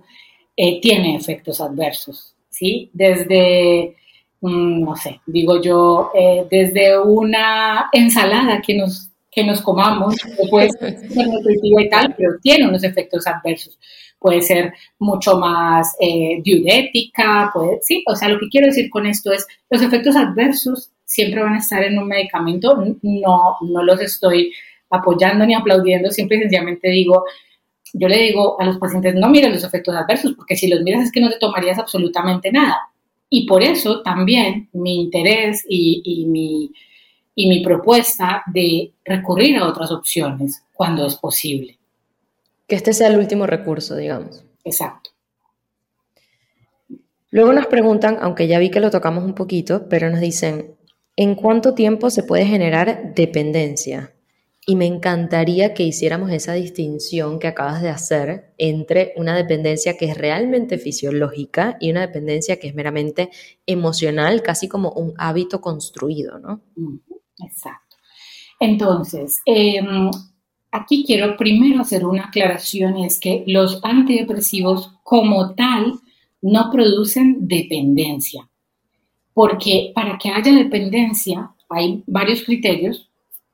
eh, tiene efectos adversos, ¿sí? Desde, mm, no sé, digo yo, eh, desde una ensalada que nos que nos comamos, puede ser nutritiva y tal, pero tiene unos efectos adversos. Puede ser mucho más eh, diurética, puede, sí, o sea, lo que quiero decir con esto es, los efectos adversos siempre van a estar en un medicamento, no, no los estoy apoyando ni aplaudiendo, siempre y sencillamente digo, yo le digo a los pacientes, no miren los efectos adversos, porque si los miras es que no te tomarías absolutamente nada. Y por eso también mi interés y, y mi y mi propuesta de recurrir a otras opciones cuando es posible. Que este sea el último recurso, digamos. Exacto. Luego nos preguntan, aunque ya vi que lo tocamos un poquito, pero nos dicen, ¿en cuánto tiempo se puede generar dependencia? Y me encantaría que hiciéramos esa distinción que acabas de hacer entre una dependencia que es realmente fisiológica y una dependencia que es meramente emocional, casi como un hábito construido, ¿no? Exacto. Entonces, em, aquí quiero primero hacer una aclaración y es que los antidepresivos como tal no producen dependencia, porque para que haya dependencia hay varios criterios,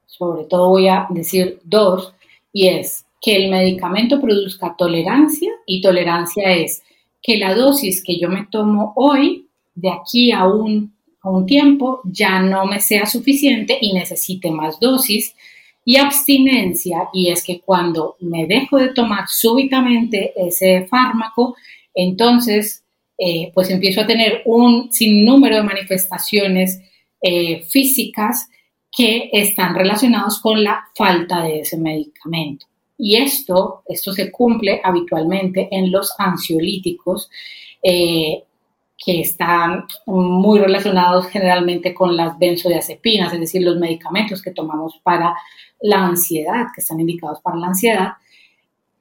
sobre todo voy a decir dos, y es que el medicamento produzca tolerancia y tolerancia es que la dosis que yo me tomo hoy, de aquí a un un tiempo ya no me sea suficiente y necesite más dosis. Y abstinencia, y es que cuando me dejo de tomar súbitamente ese fármaco, entonces eh, pues empiezo a tener un sinnúmero de manifestaciones eh, físicas que están relacionados con la falta de ese medicamento. Y esto, esto se cumple habitualmente en los ansiolíticos, eh, que están muy relacionados generalmente con las benzodiazepinas, es decir, los medicamentos que tomamos para la ansiedad, que están indicados para la ansiedad.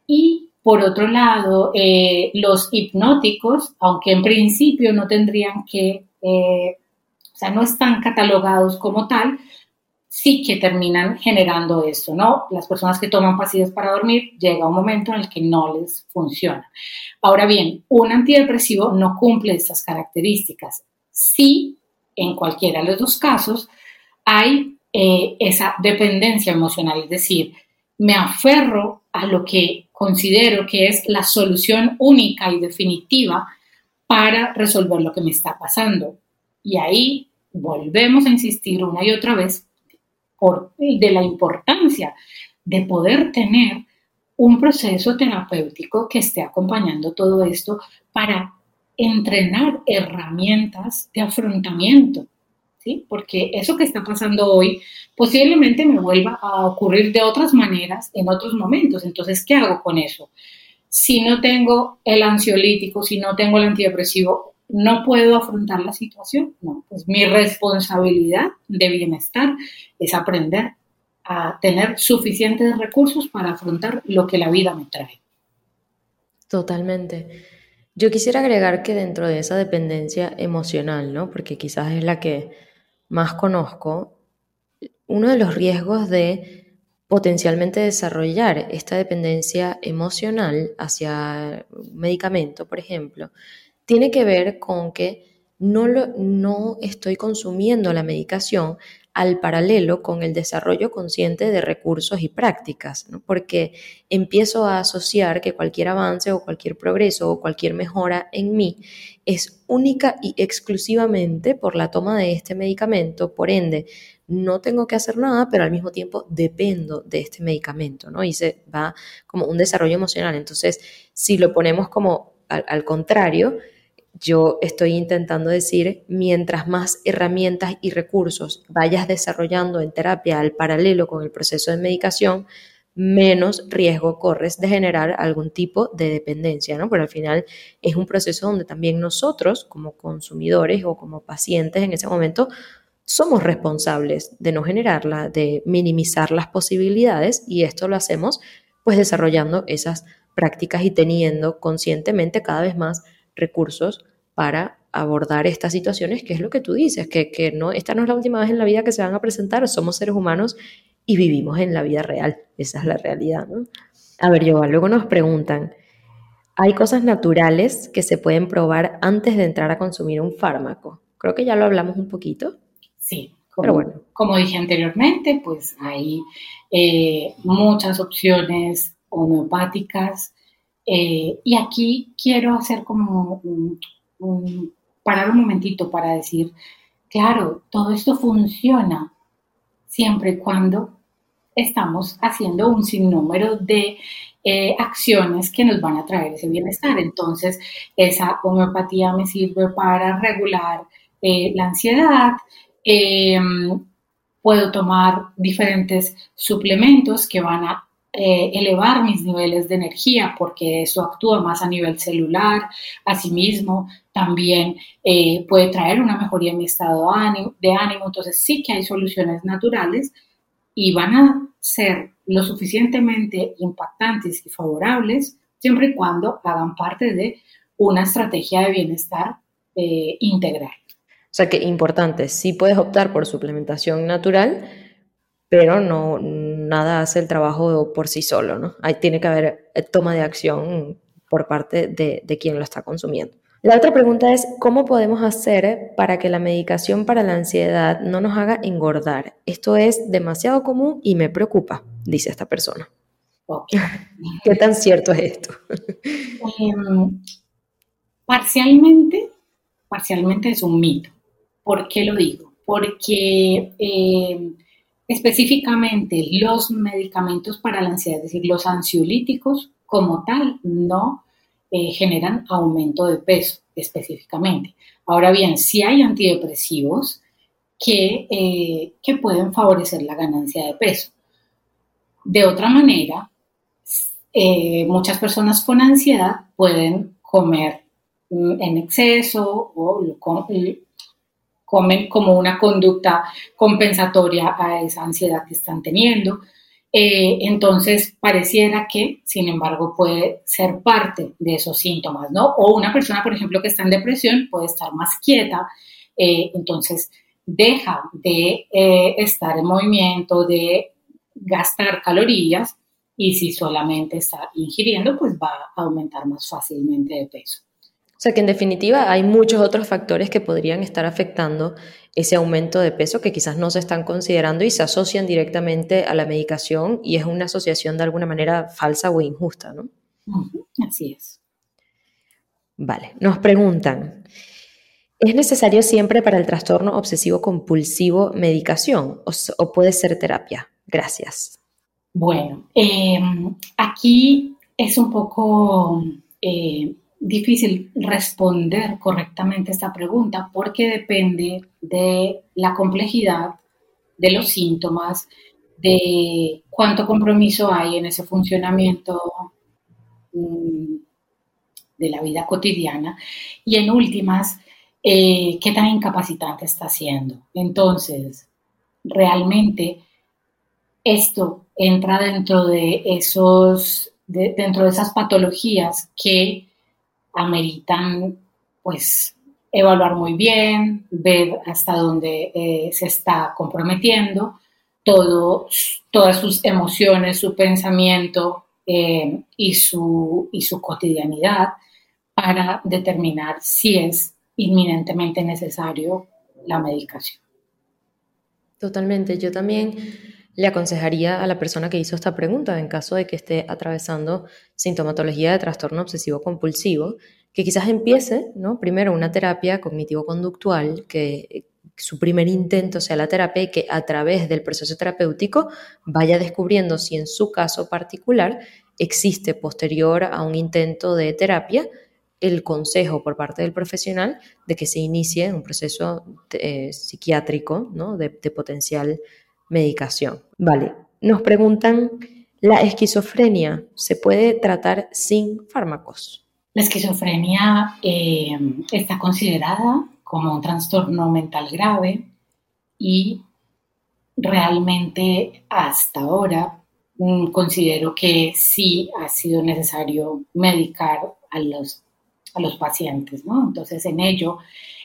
Y por otro lado, eh, los hipnóticos, aunque en principio no tendrían que, eh, o sea, no están catalogados como tal, sí que terminan generando esto, ¿no? Las personas que toman pastillas para dormir llega un momento en el que no les funciona. Ahora bien, un antidepresivo no cumple estas características. Sí, en cualquiera de los dos casos, hay eh, esa dependencia emocional, es decir, me aferro a lo que considero que es la solución única y definitiva para resolver lo que me está pasando. Y ahí volvemos a insistir una y otra vez de la importancia de poder tener un proceso terapéutico que esté acompañando todo esto para entrenar herramientas de afrontamiento, ¿sí? Porque eso que está pasando hoy posiblemente me vuelva a ocurrir de otras maneras en otros momentos. Entonces, ¿qué hago con eso? Si no tengo el ansiolítico, si no tengo el antidepresivo, no puedo afrontar la situación. No, pues mi responsabilidad de bienestar es aprender a tener suficientes recursos para afrontar lo que la vida me trae. Totalmente. Yo quisiera agregar que dentro de esa dependencia emocional, ¿no? Porque quizás es la que más conozco, uno de los riesgos de potencialmente desarrollar esta dependencia emocional hacia un medicamento, por ejemplo, tiene que ver con que no, no estoy consumiendo la medicación al paralelo con el desarrollo consciente de recursos y prácticas, porque empiezo a asociar que cualquier avance o cualquier progreso o cualquier mejora en mí es única y exclusivamente por la toma de este medicamento, por ende, no tengo que hacer nada, pero al mismo tiempo dependo de este medicamento, ¿no? Y se va como un desarrollo emocional. Entonces, si lo ponemos como al contrario, yo estoy intentando decir, mientras más herramientas y recursos vayas desarrollando en terapia al paralelo con el proceso de medicación, menos riesgo corres de generar algún tipo de dependencia, ¿no? Pero al final es un proceso donde también nosotros, como consumidores o como pacientes en ese momento, somos responsables de no generarla, de minimizar las posibilidades y esto lo hacemos pues desarrollando esas prácticas y teniendo conscientemente cada vez más recursos para abordar estas situaciones, que es lo que tú dices, que, no, esta no es la última vez en la vida que se van a presentar, somos seres humanos y vivimos en la vida real, esa es la realidad. ¿no? A ver, luego nos preguntan, ¿hay cosas naturales que se pueden probar antes de entrar a consumir un fármaco? Creo que ya lo hablamos un poquito. Sí, como, bueno. como dije anteriormente, pues hay eh, muchas opciones homeopáticas eh, y aquí quiero hacer como parar un momentito para decir, claro, todo esto funciona siempre y cuando estamos haciendo un sinnúmero de eh, acciones que nos van a traer ese bienestar. Entonces, esa homeopatía me sirve para regular eh, la ansiedad. Puedo tomar diferentes suplementos que van a eh, elevar mis niveles de energía porque eso actúa más a nivel celular. Asimismo, también eh, puede traer una mejoría en mi estado de ánimo. Entonces sí que hay soluciones naturales y van a ser lo suficientemente impactantes y favorables siempre y cuando hagan parte de una estrategia de bienestar eh, integral. O sea que importante, sí puedes optar por suplementación natural, pero no nada hace el trabajo por sí solo, ¿no? Ahí tiene que haber eh, toma de acción por parte de, de quien lo está consumiendo. La otra pregunta es, ¿cómo podemos hacer para que la medicación para la ansiedad no nos haga engordar? Esto es demasiado común y me preocupa, dice esta persona. ¿Qué tan cierto es esto? Em, parcialmente, parcialmente es un mito. ¿Por qué lo digo? Porque em, Específicamente, los medicamentos para la ansiedad, es decir, los ansiolíticos como tal, no eh, generan aumento de peso específicamente. Ahora bien, si hay antidepresivos que, eh, que pueden favorecer la ganancia de peso. De otra manera, eh, muchas personas con ansiedad pueden comer mm, en exceso o comen como una conducta compensatoria a esa ansiedad que están teniendo. Eh, entonces, pareciera que, sin embargo, puede ser parte de esos síntomas, ¿no? O una persona, por ejemplo, que está en depresión puede estar más quieta, eh, entonces deja de eh, estar en movimiento, de gastar calorías y si solamente está ingiriendo, pues va a aumentar más fácilmente de peso. O sea que en definitiva hay muchos otros factores que podrían estar afectando ese aumento de peso que quizás no se están considerando y se asocian directamente a la medicación y es una asociación de alguna manera falsa o injusta, ¿no? Así es. Vale, nos preguntan, ¿es necesario siempre para el trastorno obsesivo compulsivo medicación o, puede ser terapia? Gracias. Bueno, em, aquí es un poco... Eh, difícil responder correctamente esta pregunta porque depende de la complejidad de los síntomas, de cuánto compromiso hay en ese funcionamiento mm, de la vida cotidiana y en últimas, eh, qué tan incapacitante está siendo. Entonces, realmente esto entra dentro de esos, dentro de esas patologías que ameritan pues evaluar muy bien, ver hasta dónde eh, se está comprometiendo, todo, todas sus emociones, su pensamiento eh, y, su, y su cotidianidad para determinar si es inminentemente necesario la medicación. Totalmente. Yo también le aconsejaría a la persona que hizo esta pregunta, en caso de que esté atravesando sintomatología de trastorno obsesivo compulsivo, que quizás empiece, ¿no? Primero una terapia cognitivo-conductual, que su primer intento sea la terapia y que a través del proceso terapéutico vaya descubriendo si en su caso particular existe posterior a un intento de terapia el consejo por parte del profesional de que se inicie un proceso eh, psiquiátrico ¿no? de potencial medicación. Vale, nos preguntan, ¿la esquizofrenia se puede tratar sin fármacos? La esquizofrenia eh, está considerada como un trastorno mental grave y realmente hasta ahora mm, considero que sí ha sido necesario medicar a los, a los pacientes, ¿no? Entonces, en ello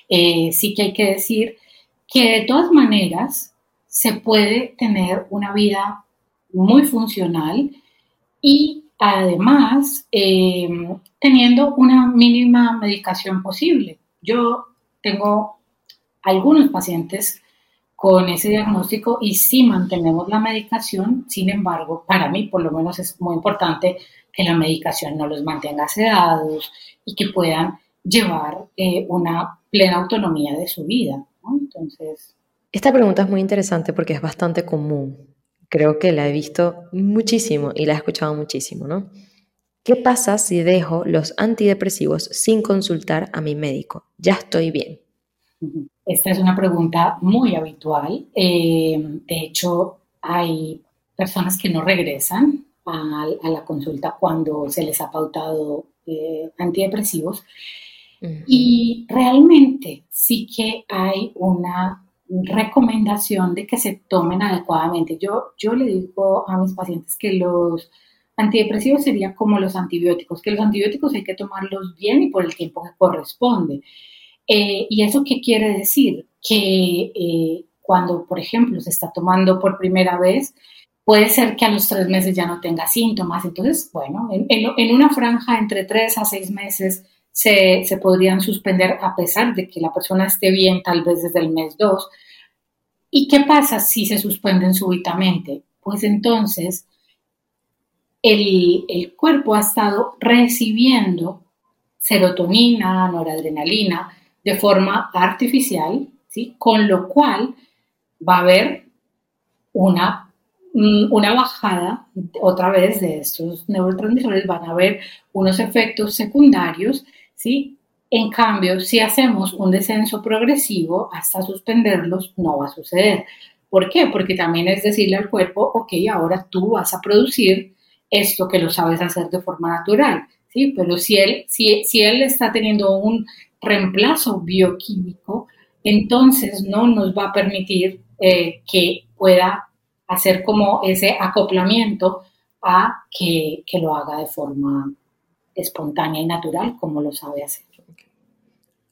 eh, sí que hay que decir que de todas maneras se puede tener una vida muy funcional y además eh, teniendo una mínima medicación posible. Yo tengo algunos pacientes con ese diagnóstico y sí mantenemos la medicación, sin embargo, para mí por lo menos es muy importante que la medicación no los mantenga sedados y que puedan llevar eh, una plena autonomía de su vida. Entonces, esta pregunta es muy interesante porque es bastante común. Creo que la he visto muchísimo y la he escuchado muchísimo, ¿no? ¿Qué pasa si dejo los antidepresivos sin consultar a mi médico? Ya estoy bien. Esta es una pregunta muy habitual. Eh, de hecho, hay personas que no regresan a, la consulta cuando se les ha pautado eh, antidepresivos. Y realmente sí que hay una recomendación de que se tomen adecuadamente. Yo, yo le digo a mis pacientes que los antidepresivos serían como los antibióticos, que los antibióticos hay que tomarlos bien y por el tiempo que corresponde. Eh, ¿Y eso qué quiere decir? Que eh, cuando, por ejemplo, se está tomando por primera vez, puede ser que a los tres meses ya no tenga síntomas. Entonces, bueno, en, en una franja entre tres a seis meses se, podrían suspender a pesar de que la persona esté bien tal vez desde el mes 2. ¿Y qué pasa si se suspenden súbitamente? Pues entonces el, cuerpo ha estado recibiendo serotonina, noradrenalina de forma artificial, ¿sí? con lo cual va a haber una, una bajada otra vez de estos neurotransmisores, van a haber unos efectos secundarios ¿sí? En cambio, si hacemos un descenso progresivo hasta suspenderlos, no va a suceder. ¿Por qué? Porque también es decirle al cuerpo, ok, ahora tú vas a producir esto que lo sabes hacer de forma natural, ¿sí? Pero si él, si, él está teniendo un reemplazo bioquímico, entonces no nos va a permitir eh, que pueda hacer como ese acoplamiento a que, que lo haga de forma espontánea y natural como lo sabe hacer.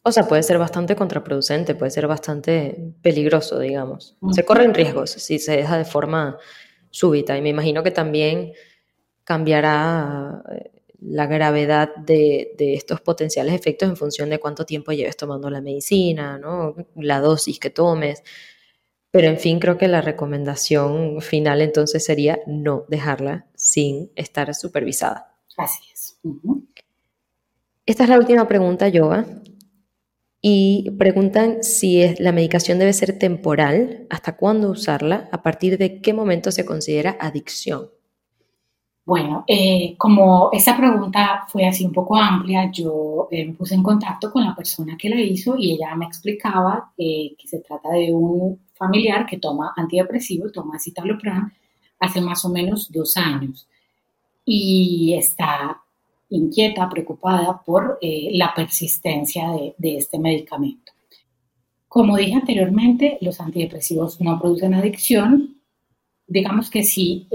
O sea, puede ser bastante contraproducente, puede ser bastante peligroso, digamos. Se corren riesgos si se deja de forma súbita y me imagino que también cambiará eh, la gravedad de, estos potenciales efectos en función de cuánto tiempo lleves tomando la medicina, ¿no? la dosis que tomes. Pero en fin, creo que la recomendación final entonces sería no dejarla sin estar supervisada. Así es. Esta es la última pregunta, Yoga. Y preguntan si es, la medicación debe ser temporal, hasta cuándo usarla, a partir de qué momento se considera adicción. Bueno, eh, como esa pregunta fue así un poco amplia, yo eh, me puse en contacto con la persona que la hizo y ella me explicaba eh, que se trata de un familiar que toma antidepresivos, toma citalopram, hace más o menos dos años y está inquieta, preocupada por la persistencia de, este medicamento. Como dije anteriormente, los antidepresivos no producen adicción. Digamos que si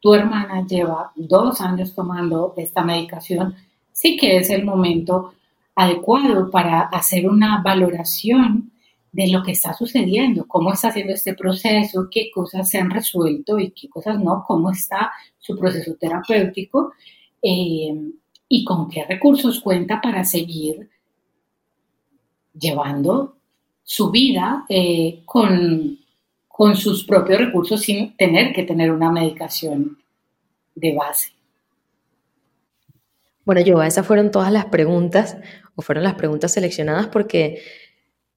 tu hermana lleva dos años tomando esta medicación, sí que es el momento adecuado para hacer una valoración de lo que está sucediendo, cómo está haciendo este proceso, qué cosas se han resuelto y qué cosas no, cómo está su proceso terapéutico eh, y con qué recursos cuenta para seguir llevando su vida eh, con con sus propios recursos sin tener que tener una medicación de base. Bueno, yo, esas fueron todas las preguntas, o fueron las preguntas seleccionadas porque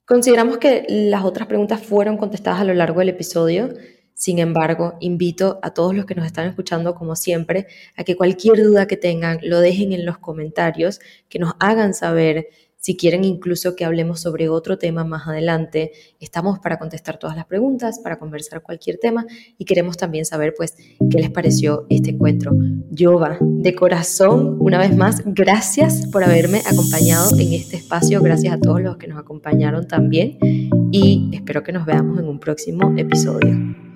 consideramos que las otras preguntas fueron contestadas a lo largo del episodio. Sin embargo, invito a todos los que nos están escuchando, como siempre, a que cualquier duda que tengan lo dejen en los comentarios, que nos hagan saber si quieren incluso que hablemos sobre otro tema más adelante, estamos para contestar todas las preguntas, para conversar cualquier tema y queremos también saber pues qué les pareció este encuentro. Yoga, de corazón, una vez más, gracias por haberme acompañado en este espacio, gracias a todos los que nos acompañaron también y espero que nos veamos en un próximo episodio.